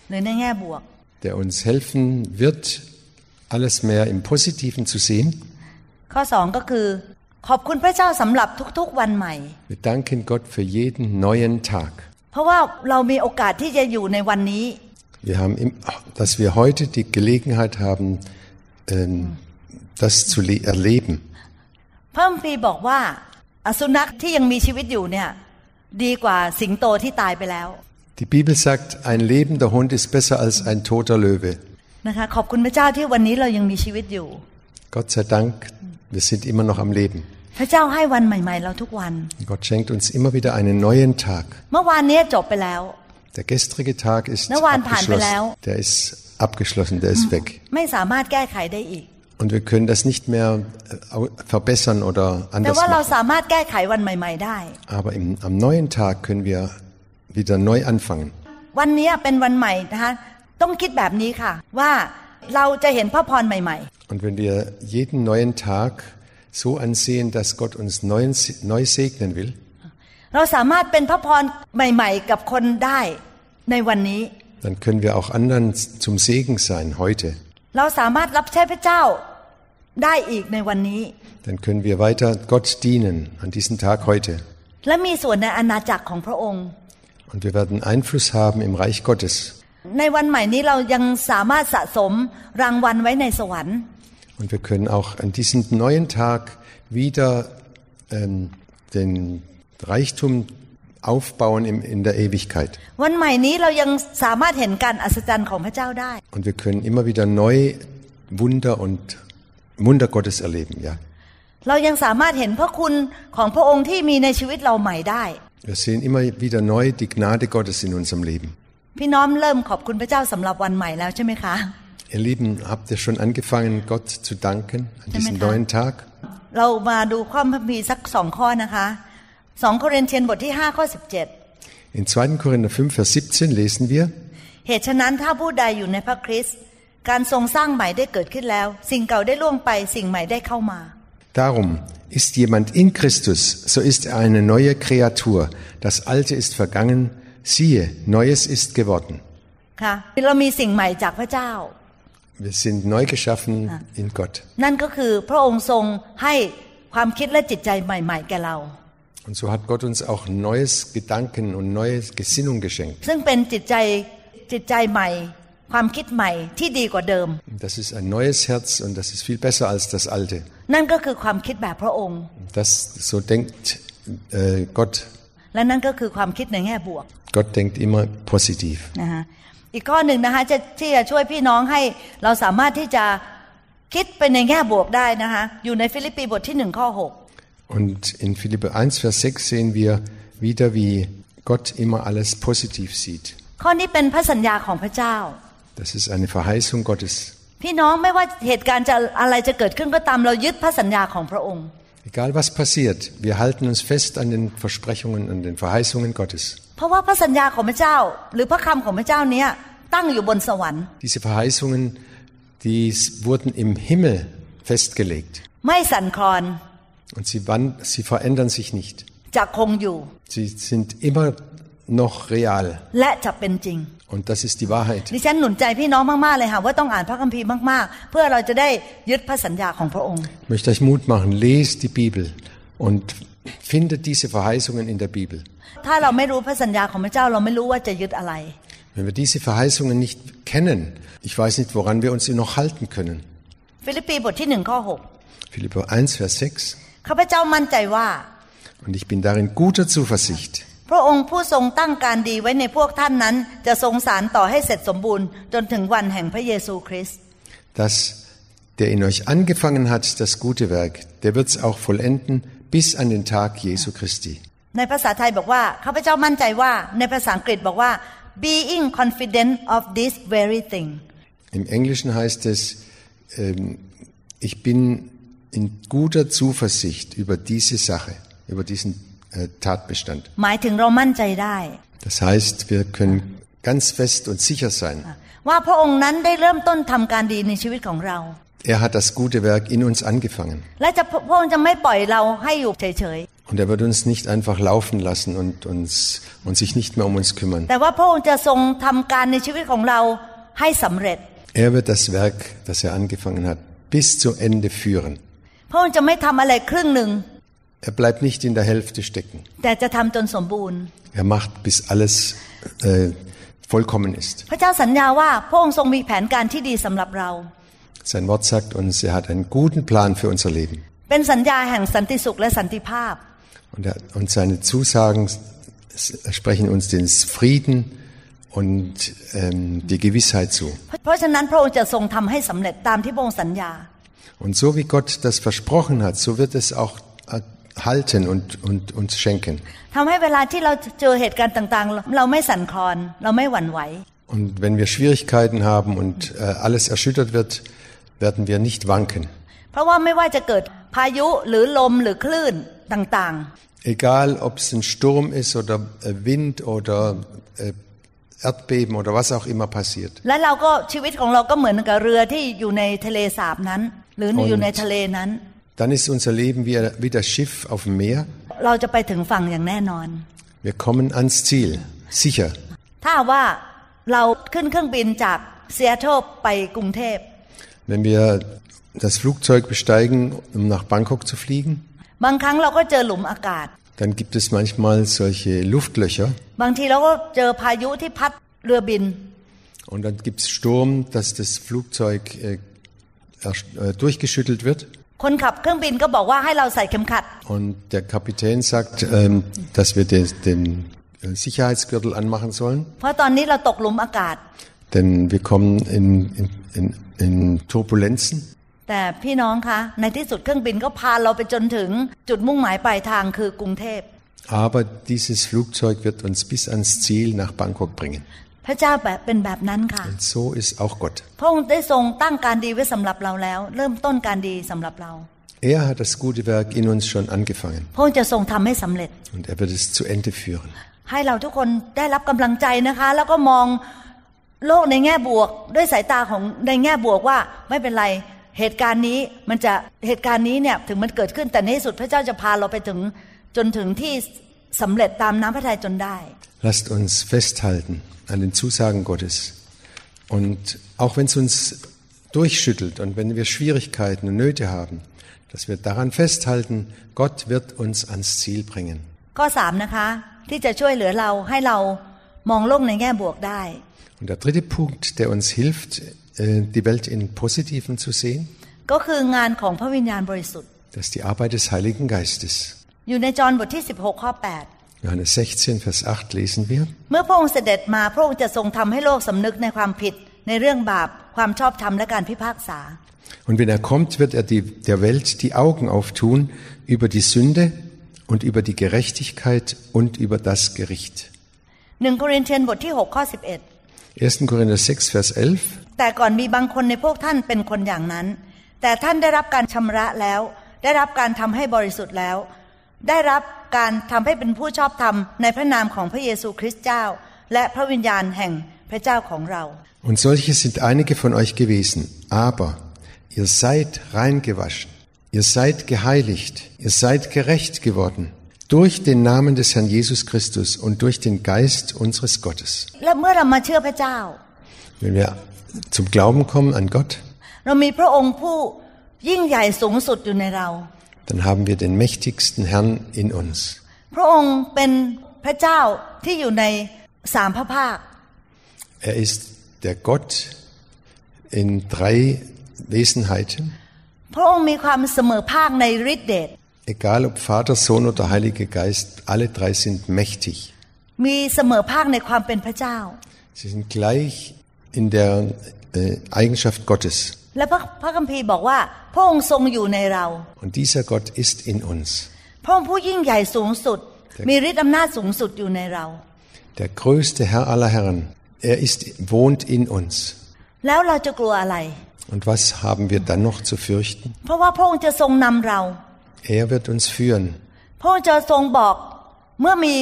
S3: หรือในแง่บวก
S2: der uns helfen wird, alles mehr im Positiven zu sehen.
S3: ข้อสองก็คือ ขอบคุณพระเจ้าสำหรับทุกๆวันใหม่
S2: Wir danken Gott für jeden neuen Tag.
S3: เพราะว่าเรามีโอกาสที่จะอยู่ในวันนี้
S2: Wir haben, im, dass wir heute die Gelegenheit haben, ähm, das zu le- erleben.
S3: พระคัมภีร์บอกว่าอสุนัขที่ยังมีชีวิตอยู่เนี่ยดีกว่าสิงโตที่ตายไปแล้ว
S2: Die Bibel sagt, ein lebender Hund ist besser als ein toter Löwe.
S3: นะคะขอบคุณพระเจ้าที่วันนี้เรายังมีชีวิตอยู่
S2: Gott sei Dank, wir sind immer noch am Leben.
S3: พระเจ้าให้วันใหม่ ๆ เราทุกวัน
S2: Gott schenkt uns immer wieder einen neuen Tag.
S3: เมื่อวานนี้จบไปแล้ว
S2: Der gestrige Tag ist
S3: Na, waren Pan Belau.
S2: abgeschlossen. Der ist abgeschlossen, der ist weg.
S3: ไม่สามารถแก้ไขได้อีก
S2: Und wir können das nicht mehr äh, au- verbessern oder
S3: แต่
S2: anders
S3: ว่าเรา
S2: machen.
S3: สามารถแก้ไขวันใหม่ ๆ ได้
S2: Aber im, am neuen Tag können wir wieder neu anfangen.
S3: วันนี้เป็นวันใหม่นะคะต้องคิดแบบนี้ค่ะ ว่าเราจะเห็นพระพรใหม่
S2: Und wenn wir jeden neuen Tag so ansehen, dass Gott uns neu, neu segnen will,
S3: ๆ เราสามารถเป็นพระพรใหม่ ๆ กับคนได้ในวันนี้
S2: dann können wir auch anderen zum Segen sein heute.
S3: เราสามารถรับใช้พระเจ้าได้อีกในวันนี้
S2: Dann können wir weiter Gott dienen an diesem Tag heute.
S3: และมีส่วนในอาณาจักรของพระองค์
S2: Und wir werden Einfluss haben im Reich Gottes.
S3: ในวันใหม่นี้เรายังสามารถสะสมรางวัลไว้ในสวรรค์
S2: Und wir können auch an diesem neuen Tag wieder ähm, den Reichtum aufbauen im, in der Ewigkeit.
S3: วันใหม่นี้เรายังสามารถเห็นการอัศจรรย์ของพระเจ้าได้
S2: Und wir können immer wieder neu Wunder und Wunder Gottes erleben. Ja,
S3: เรายังสามารถเห็นพระคุณของพระองค์ที่มีในชีวิตเราใหม่ได้
S2: wir sehen immer wieder neu die Gnade Gottes in unserem Leben.
S3: พี่น้องเริ่มขอบคุณพระเจ้าสำหรับวันใหม่แล้วใช่ไหมคะ
S2: Ihr Lieben, habt ihr schon angefangen, Gott zu danken an diesem
S3: Amen.
S2: neuen Tag?
S3: เรามาดูข้อพระคัมภีร์สักสองข้อนะคะสองโครินเทียนบทที่5ข้อ17
S2: In 2. Korinther 5, Vers 17 lesen wir,
S3: เหตุฉะนั้นถ้าผู้ใดอยู่ในพระคริสต์การทรงสร้างใหม่ได้เกิดขึ้นแล้ว สิ่งเก่าได้ล่วงไปสิ่งใหม่ได้เข้ามา
S2: Darum ist jemand in Christus, so ist er eine neue Kreatur. Das Alte ist vergangen, siehe, Neues ist geworden.
S3: ค่ะเรามีสิ่งใหม่จากพระเจ้า
S2: Wir sind neu geschaffen in Gott.
S3: นั่นก็คือพระองค์ทรงให้ความคิดและจิตใจใหม่ ๆ แก่เรา
S2: Und so hat Gott uns auch neues Gedanken und neue Gesinnung geschenkt.
S3: ซึ่งเป็นจิตใจจิตใจใหม่ ความคิดใหม่ที่ดีกว่าเดิม
S2: Das ist ein neues Herz und das ist viel besser als das alte.
S3: นั่นก็คือความคิดแบบพระองค์
S2: Das, so denkt äh, Gott.
S3: และนั่นก็คือความคิดในแง่บวก
S2: Gott denkt immer positiv.
S3: นะฮะ อีกข้อหนึ่งนะคะจะที่จะช่วยพี่น้องให้เราสามารถที่จะคิดไปในแง่บวกได้นะคะอยู่ในฟิลิปปีบทที่หนึ่งข้อหก
S2: Und in Philippe 1, Vers 6 sehen wir wieder, wie Gott immer alles positiv sieht.
S3: ข้อนี้เป็นพระสัญญาของพระเจ้า
S2: Das ist eine Verheißung Gottes.
S3: พี่น้องไม่ว่าเหตุการณ์จะอะไรจะเกิดขึ้นก็ตามเรายึดพระสัญญาของพระองค์
S2: Egal was passiert, wir halten uns fest an den Versprechungen, an den Verheißungen Gottes. Diese Verheißungen, die wurden im Himmel festgelegt. Und sie, sie verändern sich nicht. Sie sind immer noch real. Und das ist die Wahrheit. Ich möchte euch Mut machen, lest die Bibel und findet diese Verheißungen in der Bibel.
S3: ถ้าเราไม่รู้พระสัญญาของพระเจ้าเราไม่รู้ว่าจะยึดอะไร
S2: Wenn wir diese Verheißungen nicht kennen, ich weiß nicht, woran wir uns noch halten können.
S3: ฟิลิปปีบทที่หนึ่งข้อหก
S2: Philipper 1, Vers 6.
S3: ข้าพเจ้ามั่นใจว่า
S2: Und ich bin darin guter Zuversicht,
S3: พระองค์ผู้ทรงตั้งการดีไว้ในพวกท่านนั้น จะทรงสารต่อให้เสร็จสมบูรณ์ จนถึงวันแห่งพระเยซูคริสต์
S2: dass der in euch angefangen hat, das gute Werk, der wird es auch vollenden bis an den Tag Jesu Christi.
S3: ในภาษาไทยบอกว่าข้าพเจ้ามั่นใจว่า ในภาษาอังกฤษบอกว่า being confident of this very thing
S2: Im Englischen heißt es, ähm, ich bin in guter Zuversicht über diese Sache, über diesen äh, Tatbestand.
S3: หมายถึงเรามั่นใจได้
S2: Das heißt, wir können ganz fest und sicher sein.
S3: ว่าพระองค์นั้นได้เริ่มต้นทำการดีในชีวิตของเรา
S2: Er hat das gute Werk in uns angefangen.
S3: และจะพระองค์จะไม่ปล่อยเราให้อยู่เฉย
S2: Und er wird uns nicht einfach laufen lassen und, uns, und sich nicht mehr um uns kümmern.
S3: ๆ แต่ว่าพระองค์จะทรงทำการในชีวิตของเราให้สำเร็จ
S2: Er wird das Werk, das er angefangen hat, bis zu Ende führen.
S3: พระองค์จะไม่ทำอะไรครึ่งหนึ่ง
S2: Er bleibt nicht in der Hälfte stecken.
S3: แต่จะทำจนสมบูรณ์
S2: Er macht, bis alles äh, vollkommen ist.
S3: พระเจ้าสัญญาว่าพระองค์ทรงมีแผนการที่ดีสำหรับเรา
S2: Sein Wort sagt uns, er hat einen guten Plan für unser Leben.
S3: เป็นสัญญาแห่งสันติสุขและสันติภาพ
S2: Und, er, und seine Zusagen s- sprechen uns den Frieden und ähm, die Gewissheit zu.
S3: เพราะฉะนั้นพระองค์จะทรงทำให้สำเร็จตามที่พระองค์สัญญา
S2: Und so wie Gott das versprochen hat, so wird es auch äh, halten und, und uns schenken.
S3: ทำให้เวลาที่เราเจอเหตุการณ์ต่างๆ เราไม่สั่นคลอน เราไม่หวั่นไหว
S2: Und wenn wir Schwierigkeiten haben und äh, alles erschüttert wird, werden wir nicht wanken.
S3: เพราะว่าไม่ว่าจะเกิดพ ายุหรือลมหรือคลื่นต่าง
S2: Egal, ob es ein Sturm ist oder äh, Wind oder äh, Erdbeben oder was auch immer passiert.
S3: ๆและเราก็ชีวิตของเราก็เหมือนกับเรือที่อยู่ในทะเลสาบนั้น หรืออยู่ในทะเลนั้น
S2: Dann ist unser Leben wie, wie das Schiff auf dem Meer.
S3: เราจะไปถึงฝั่งอย่างแน่นอน
S2: Wir kommen ans Ziel, sicher.
S3: ถ้าว่าเราขึ้นเครื่องบินจากเซียโตรไปกรุงเทพ
S2: Wenn wir das Flugzeug besteigen, um nach Bangkok zu fliegen. Dann gibt es manchmal solche Luftlöcher. Und dann gibt es Sturm, dass das Flugzeug äh, äh durchgeschüttelt wird. Und der Kapitän sagt, ähm, dass wir den, den äh, Sicherheitsgürtel anmachen sollen. Denn wir kommen in, in, in, in Turbulenzen.
S3: แต่พี่น้องคะในที่สุดเครื่องบินก็พาเราไปจนถึงจุดมุ่งหมายปลายทางคือกรุงเทพ
S2: Aber dieses Flugzeug wird uns bis ans Ziel nach Bangkok bringen.
S3: พระเจ้าแบบเป็นแบบนั้นค่ะ
S2: Und so ist auch Gott.
S3: พระองค์ได้ทรงตั้งการดีไว้สำหรับเราแล้ว เริ่มต้นการดีสำหรับเรา
S2: Er hat das gute Werk in uns schon angefangen
S3: พระองค์จะทรงทำให้สำเร็จ
S2: und er wird es zu Ende führen.
S3: ให้เราทุกคนได้รับกำลังใจนะคะ แล้วก็มองโลกในแง่บวก ด้วยสายตาของในแง่บวกว่าไม่เป็นไร เหตุการณ์นี้มันจะเหตุการณ์นี้เนี่ยถึงมันเกิดขึ้นแต่ในที่สุดพระเจ้าจะพาเราไปถึงจนถึงที่สำเร็จตามน้ำพระทัยจนได้
S2: Lasst uns festhalten an den Zusagen Gottes. Und auch wenn es uns durchschüttelt und wenn wir Schwierigkeiten und Nöte haben, dass wir daran festhalten, Gott wird uns ans Ziel bringen.
S3: ข้อสามนะคะ ที่จะช่วยเหลือเราให้เรามองโลกในแง่บวกได้
S2: Und der dritte Punkt, der uns hilft, äh, die Welt in Positiven zu sehen,
S3: ก็คืองานของพระวิญญาณบริสุทธิ์
S2: das ist die Arbeit des Heiligen Geistes.
S3: อยู่ในจอห์นบทที่ 16 ข้อ
S2: Johannes 16, Vers 8 lesen wir.
S3: 8 เมื่อพระองค์เสด็จมาพระองค์จะทรงทำให้โลกสำนึกในความผิด ในเรื่องบาป ความชอบธรรมและการพิพากษา
S2: Und wenn er kommt, wird er die, der Welt die Augen auftun über die Sünde und über die Gerechtigkeit und über das Gericht.
S3: 1โครินเธียนบทที่ 6 ข้อ 11
S2: 1. Korinther 6, Vers 11.
S3: แต่ก่อนมีบางคนในพวกท่านเป็นคนอย่างนั้น แต่ท่านได้รับการชำระแล้ว ได้รับการทำให้บริสุทธิ์แล้ว ได้รับการทำให้เป็นผู้ชอบธรรมในพระนามของพระเยซูคริสต์เจ้า และพระวิญญาณแห่งพระเจ้าของเรา
S2: Und solche sind einige von euch gewesen. Aber ihr seid reingewaschen. Ihr seid geheiligt. Ihr seid gerecht geworden. Durch den Namen des Herrn Jesus Christus und durch den Geist unseres Gottes.
S3: และเมื่อเรามาเชื่อพระเจ้า
S2: Wenn wir zum Glauben kommen an Gott, dann haben wir den mächtigsten Herrn in uns. Er ist der Gott in drei Wesenheiten. Egal ob Vater, Sohn oder Heiliger Geist, alle drei sind mächtig. Sie sind gleich in der äh, Eigenschaft Gottes.
S3: และพระพระคัมภีร์บอกว่า พระองค์ทรงอยู่ในเรา
S2: Und dieser Gott ist in uns.
S3: พระองค์ผู้ยิ่งใหญ่สูงสุด มีฤทธิ์อำนาจสูงสุดอยู่ในเรา
S2: Der größte Herr aller Herren. Er ist, wohnt in uns.
S3: แล้วเราจะกลัวอะไร
S2: Und was haben wir dann noch zu fürchten?
S3: เพราะว่าพระองค์จะทรงนำเรา
S2: Er wird uns führen.
S3: พระองค์จะทรงบอก เมื่อมี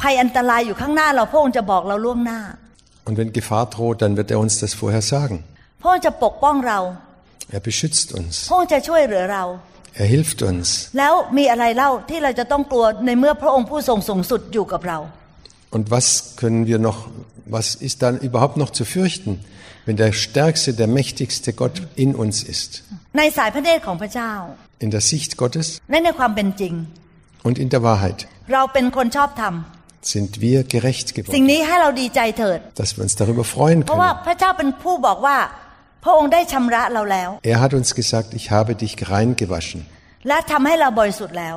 S3: ภัยอันตรายอยู่ข้างหน้าเราพระองค์จะบอกเราล่วงหน้า
S2: Und wenn Gefahr droht, dann wird er uns das vorher sagen. Er beschützt uns. Er hilft uns. Und was können wir noch, was ist dann überhaupt noch zu fürchten, wenn der stärkste, der mächtigste Gott in uns ist? In der Sicht Gottes und in der Wahrheit
S3: เราเป็นคนชอบธรรม
S2: sind wir gerecht
S3: สิ่ง
S2: geworden,
S3: นี้ให้เราดีใจเถิด
S2: dass wir uns darüber freuen
S3: เพราะว่า
S2: können.
S3: พระเจ้าเป็นผู้บอกว่า พระองค์ได้ชำระเราแล้ว
S2: Er hat uns gesagt, ich habe dich rein gewaschen.
S3: และทำให้เราบริสุทธิ์แล้ว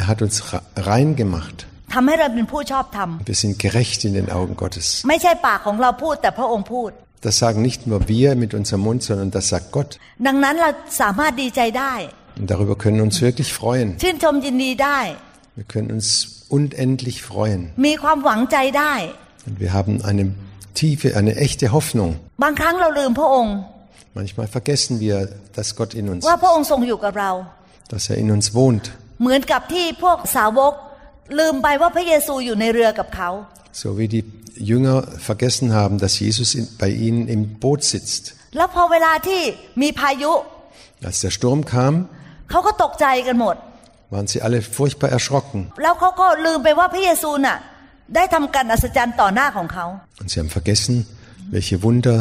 S2: Er hat uns ra- rein gemacht.
S3: ทำให้เราเป็นผู้ชอบธรรม
S2: Wir sind gerecht in den Augen Gottes.
S3: ไม่ใช่ปากของเราพูดแต่พระองค์พูด
S2: Das sagen nicht nur wir mit unserem Mund, sondern das sagt Gott.
S3: ดังนั้นเราสามารถดีใจได้
S2: Und darüber können wir uns wirklich freuen.
S3: ชื่นชมยินดีได้
S2: Wir können uns unendlich freuen. Und wir haben eine tiefe, eine echte Hoffnung. Manchmal vergessen wir, dass Gott in uns ist, dass er in uns wohnt. So wie die Jünger vergessen haben, dass Jesus bei ihnen im Boot sitzt. Als der Sturm kam,
S3: เขาก็ตกใจกันหมด
S2: waren sie alle furchtbar erschrocken.
S3: แล้วเขาก็ลืมไปว่าพระเยซูน่ะ ได้ทำการอัศจรรย์ต่อหน้าของเขา
S2: Und sie haben vergessen, welche Wunder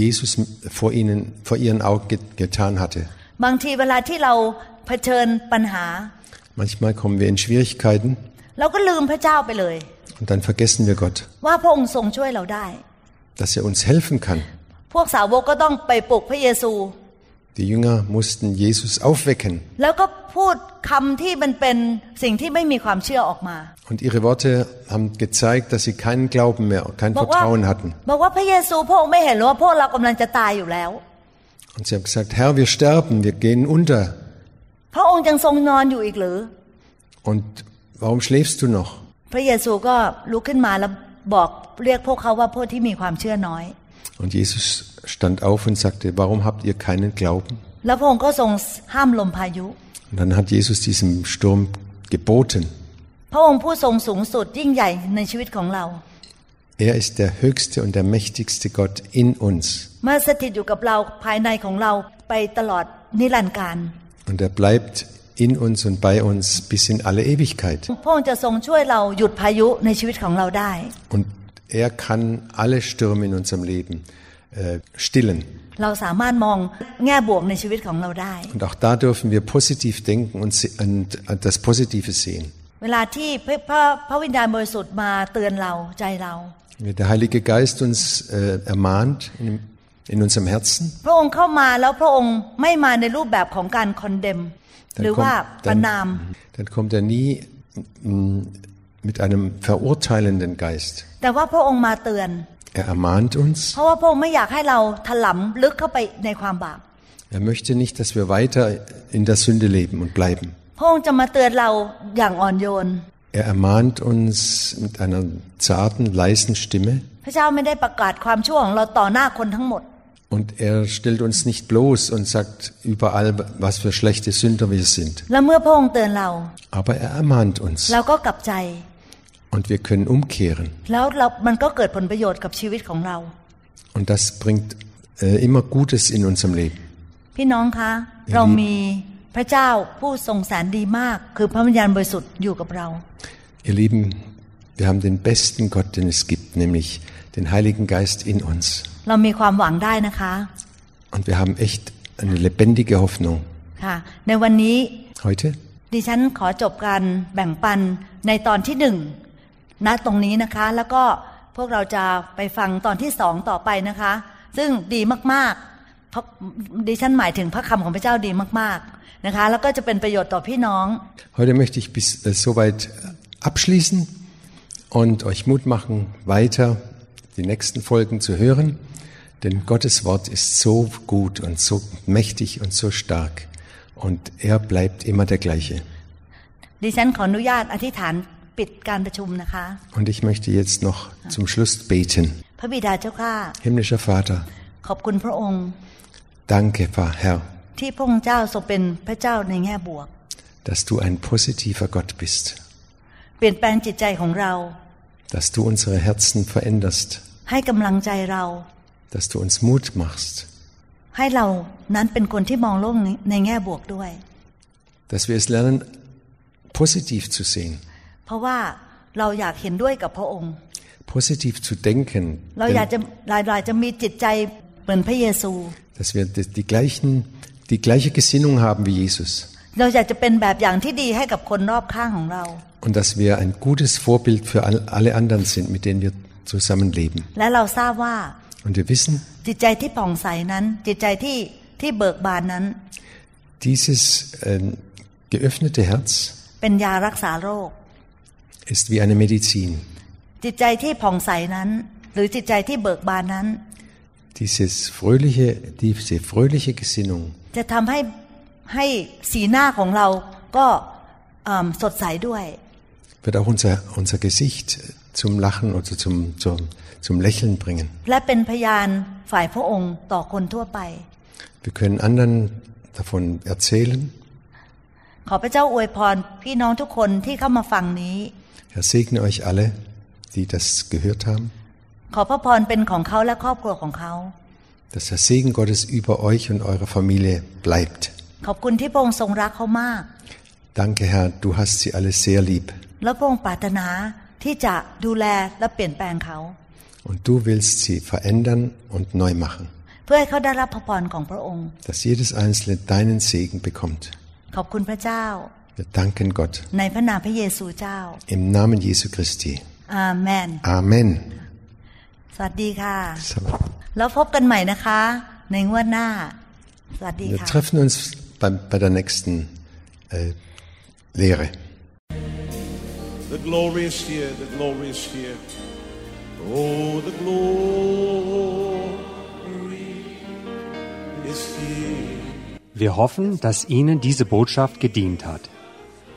S2: Jesus vor ihnen, vor ihren Augen get- getan hatte.
S3: บางทีเวลาที่เราเผชิญปัญหา
S2: Manchmal kommen wir in Schwierigkeiten
S3: เราก็ลืมพระเจ้าไปเลย
S2: und dann vergessen wir Gott,
S3: ว่าพระองค์ทรงช่วยเราได้
S2: dass er uns helfen kann.
S3: พวกสาวกก็ต้องไปปลุกพระเยซู
S2: Die Jünger mussten Jesus aufwecken
S3: แล้วก็พูดคำที่มันเป็นสิ่งที่ไม่มีความเชื่อออกมา
S2: und ihre Worte haben gezeigt, dass sie keinen Glauben mehr, kein
S3: บอกว่า
S2: Vertrauen hatten.
S3: บอกว่าพระเยซูพระองค์ไม่เห็นหรือว่าพวกเรากำลังจะตายอยู่แล้ว
S2: Und sie haben gesagt, Herr, wir sterben, wir gehen unter.
S3: พระองค์ยังทรงนอนอยู่อีกหรือ
S2: Und warum schläfst du noch?
S3: พระเยซูก็ลุกขึ้นมาแล้วบอกเรียกพวกเขาว่าพวกที่มีความเชื่อน้อย
S2: und Jesus stand auf und sagte, warum habt ihr keinen Glauben? Und dann hat Jesus diesem Sturm geboten. Er ist der höchste und der mächtigste Gott in uns. Und er bleibt in uns und bei uns bis in alle Ewigkeit. Und er kann alle Stürme in unserem Leben äh, stillen. Und auch da dürfen wir positiv denken und, äh, das Positive sehen. Wenn der Heilige Geist uns äh, ermahnt in, in unserem Herzen, dann kommt, dann, dann kommt er nie mit einem verurteilenden Geist. Er ermahnt uns. Er möchte nicht, dass wir weiter in der Sünde leben und bleiben. Er ermahnt uns mit einer zarten, leisen Stimme. Und er stellt uns nicht bloß und sagt überall, was für schlechte Sünder wir sind. Aber er ermahnt uns. und wir können umkehren.
S3: แล้วเรามันก็เกิดผลประโยชน์กับชีวิตของเรา
S2: Und das bringt äh, immer Gutes in unserem Leben.
S3: พี่น้องคะ เรามีพระเจ้าผู้ทรงแสนดีมาก คือพระวิญญาณบริสุทธิ์อยู่กับเรา
S2: Ihr Lieben, wir haben den besten Gott, den es gibt, nämlich den Heiligen Geist in uns.
S3: เรามีความหวังได้นะคะ
S2: Und wir haben echt eine lebendige Hoffnung.
S3: ค่ะ ในวันนี้
S2: Heute
S3: ดิฉันขอจบการแบ่งปันในตอนที่หนึ่ง ณตรงนี้นะคะ แล้วก็พวกเราจะไปฟังตอนที่สองต่อไปนะคะ ซึ่งดีมากๆเพราะดิฉันหมายถึงพระคำของพระเจ้าดีมากๆนะคะ แล้วก็จะเป็นประโยชน์ต่อพี่น้อง
S2: Heute möchte ich bis äh, soweit abschließen und euch Mut machen, weiter die nächsten Folgen zu hören. Denn Gottes Wort ist so gut und so mächtig und so stark. Und er bleibt immer der gleiche.
S3: ดิฉันขออนุญาตอธิษฐาน ปิดการประชุมนะคะ
S2: Und ich möchte jetzt noch zum Schluss beten.
S3: พระบิดาเจ้าข้า
S2: Himmlischer Vater,
S3: ขอบคุณพระองค์
S2: danke, Herr,
S3: ที่พระองค์เจ้าทรงเป็นพระเจ้าในแง่บวก
S2: dass du ein positiver Gott bist.
S3: เปลี่ยนแปลงจิตใจของเรา
S2: Dass du unsere Herzen veränderst.
S3: ให้กำลังใจเรา
S2: Dass du uns Mut machst.
S3: ให้เรานั้นเป็นคนที่มองโลกในแง่บวกด้วย
S2: Dass wir es lernen, positiv zu sehen.
S3: เพราะว่าเราอยากเห็นด้วยกับพระองค์
S2: Positiv zu denken.
S3: เราอยากจะหลายๆจะมีจิตใจเหมือนพระเยซู
S2: dass wir die, die, gleichen, die gleiche Gesinnung haben wie Jesus
S3: เราอยากจะเป็นแบบอย่างที่ดีให้กับคนรอบข้างของเรา
S2: und dass wir ein gutes Vorbild für all, alle anderen sind, mit denen wir zusammenleben.
S3: และเราทราบว่า
S2: Und wir wissen,
S3: จิตใจที่ผ่องใสนั้น จิตใจที่ที่เบิกบานนั้น
S2: dieses ähm, geöffnete Herz
S3: เป็นยารักษาโรค
S2: ist wie eine Medizin.
S3: จิตใจที่ผ่องใสนั้น หรือจิตใจที่เบิกบานนั้น
S2: Dieses fröhliche, diese fröhliche Gesinnung
S3: จะทำให้ให้สีหน้าของเราก็เอิ่มสดใสด้วย
S2: wird auch unser, unser Gesicht zum Lachen oder zum, zum, zum Lächeln bringen.
S3: และเป็นพยานฝ่ายพระองค์ต่อคนทั่วไป
S2: Wir können anderen davon erzählen.
S3: ขอพระเจ้าอวยพรพี่น้องทุกคนที่เข้ามาฟังนี้
S2: Herr, segne euch alle, die das gehört haben.
S3: ขอพระพรเป็นของเขาและครอบครัวของเขา
S2: dass der Segen Gottes über euch und eure Familie bleibt.
S3: ขอบคุณที่พระองค์ทรงรักเขามาก
S2: Danke, Herr, du hast sie alle sehr lieb.
S3: และพระองค์ปรารถนาที่จะดูแลและเปลี่ยนแปลงเขา
S2: Und du willst sie verändern und neu machen,
S3: เพื่อให้เขาได้รับพระพรของพระองค์
S2: dass jedes Einzelne deinen Segen bekommt.
S3: ขอบคุณพระเจ้า
S2: Wir danken Gott
S3: ในพระนามพระเยซูเจ้า
S2: im Namen Jesu Christi.
S3: อาเมน
S2: Amen.
S3: สวัสดีค่ะ
S2: So,
S3: แล้วพบกันใหม่นะคะ ในงวดหน้า สวัสดี
S2: Wir
S3: ค่ะ
S2: treffen uns beim, bei der nächsten äh, Lehre.
S4: The glory is here, the glory is here. Oh, the glory is here.
S1: Wir hoffen, dass Ihnen diese Botschaft gedient hat.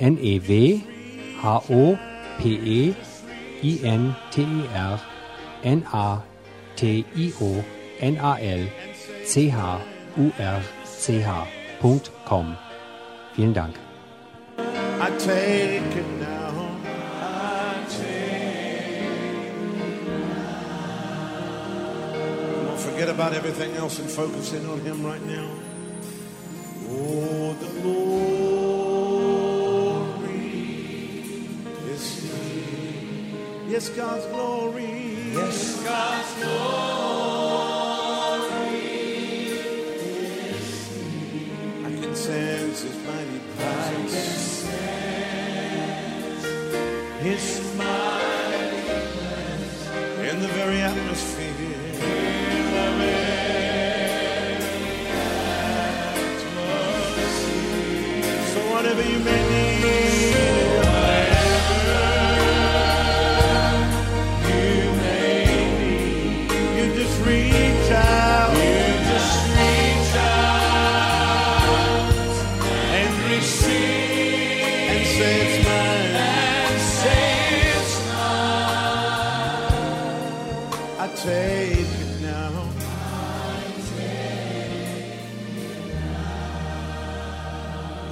S1: besuchen. Ich buchstabiere New Hope International Church. N-E-W-H-O-P-E-I-N-T-E-R N-A-T-I-O-N-A-L-C-H-U-R-C-H.com. Vielen Dank.
S4: I take it now. Don't forget about everything else and focus in on Him right now. Oh, the glory Yes, God's glory. Yes, God's glory is here. I can sense His mighty presence. His mighty presence in the very atmosphere. So whatever you may need,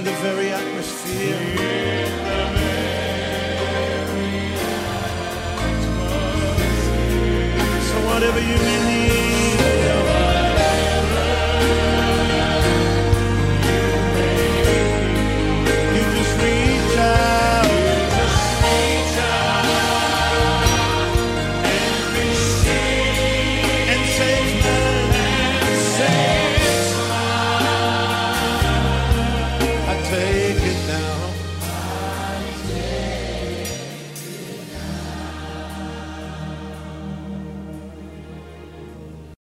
S4: in the very atmosphere. So whatever you need.